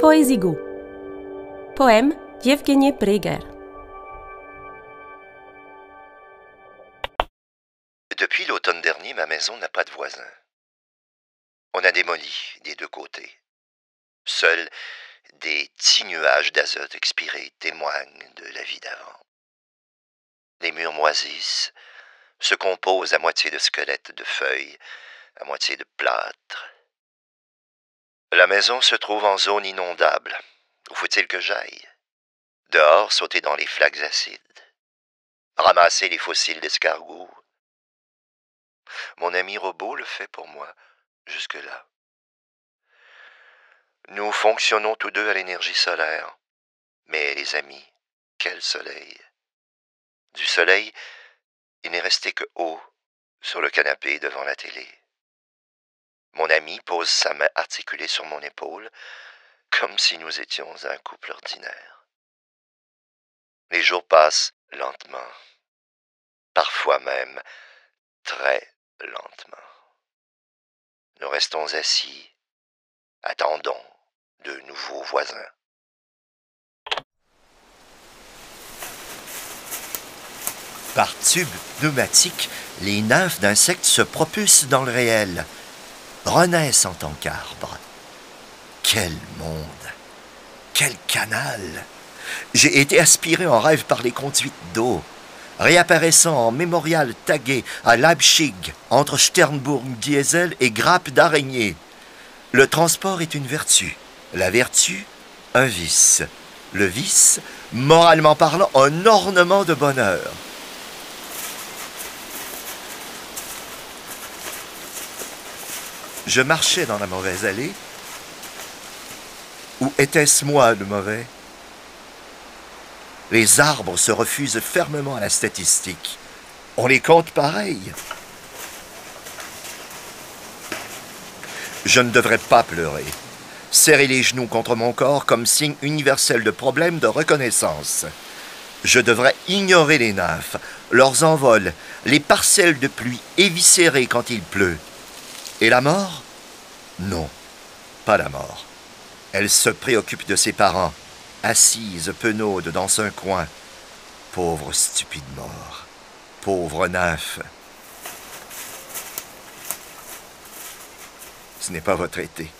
Poésigo. Poème d'Evgeny Breger. Depuis l'automne dernier, ma maison n'a pas de voisins. On a démoli des deux côtés. Seuls des petits nuages d'azote expirés témoignent de la vie d'avant. Les murs moisissent, se composent à moitié de squelettes de feuilles, à moitié de plâtre. La maison se trouve en zone inondable. Où faut-il que j'aille? Dehors, sauter dans les flaques acides. Ramasser les fossiles d'escargots. Mon ami robot le fait pour moi, jusque-là. Nous fonctionnons tous deux à l'énergie solaire. Mais les amis, quel soleil? Du soleil, il n'est resté que haut sur le canapé devant la télé. Mon ami pose sa main articulée sur mon épaule, comme si nous étions un couple ordinaire. Les jours passent lentement, parfois même très lentement. Nous restons assis, attendons de nouveaux voisins. Par tube pneumatique, les nymphes d'insectes se propulsent dans le réel, renaissent en tant qu'arbres. Quel monde! Quel canal! J'ai été aspiré en rêve par les conduites d'eau, réapparaissant en mémorial tagué à Leipzig, entre Sternburg diesel et grappe d'araignée. Le transport est une vertu, la vertu, un vice. Le vice, moralement parlant, un ornement de bonheur. Je marchais dans la mauvaise allée. Ou était-ce moi le mauvais? Les arbres se refusent fermement à la statistique. On les compte pareil. Je ne devrais pas pleurer. Serrer les genoux contre mon corps comme signe universel de problème de reconnaissance. Je devrais ignorer les nymphes, leurs envols, les parcelles de pluie éviscérées quand il pleut. Et la mort? Non, pas la mort. Elle se préoccupe de ses parents, assise penaude dans un coin. Pauvre stupide mort, pauvre nymphe. Ce n'est pas votre été.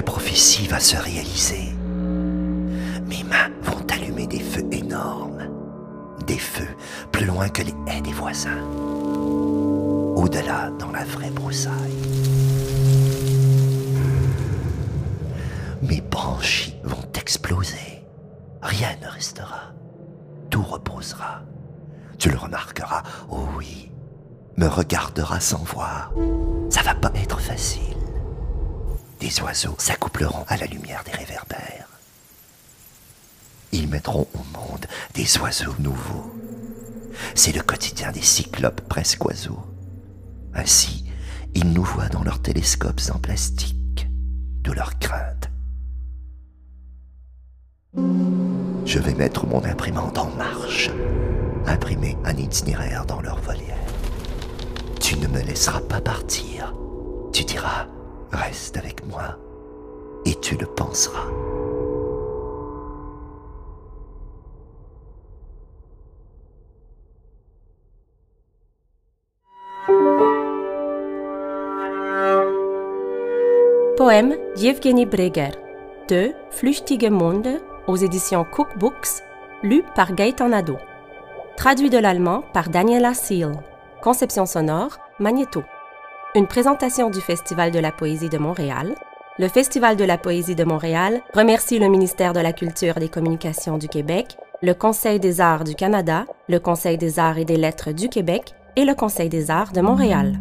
La prophétie va se réaliser. Mes mains vont allumer des feux énormes. Des feux plus loin que les haies des voisins. Au-delà, dans la vraie broussaille. Mes branchies vont exploser. Rien ne restera. Tout reposera. Tu le remarqueras, oh oui. Me regardera sans voir. Ça va pas être facile. Des oiseaux s'accoupleront à la lumière des réverbères. Ils mettront au monde des oiseaux nouveaux. C'est le quotidien des cyclopes presque oiseaux. Ainsi, ils nous voient dans leurs télescopes en plastique, de leur crainte. Je vais mettre mon imprimante en marche, imprimer un itinéraire dans leur volière. Tu ne me laisseras pas partir. Tu diras, reste avec moi, et tu le penseras. Poème d'Evgeny Breger de Flüchtige Monde aux éditions Cookbooks, lu par Gaëtan Nadeau. Traduit de l'allemand par Daniela Seal. Conception sonore, Magneto. Une présentation du Festival de la poésie de Montréal. Le Festival de la poésie de Montréal remercie le ministère de la Culture et des Communications du Québec, le Conseil des arts du Canada, le Conseil des arts et des lettres du Québec et le Conseil des arts de Montréal.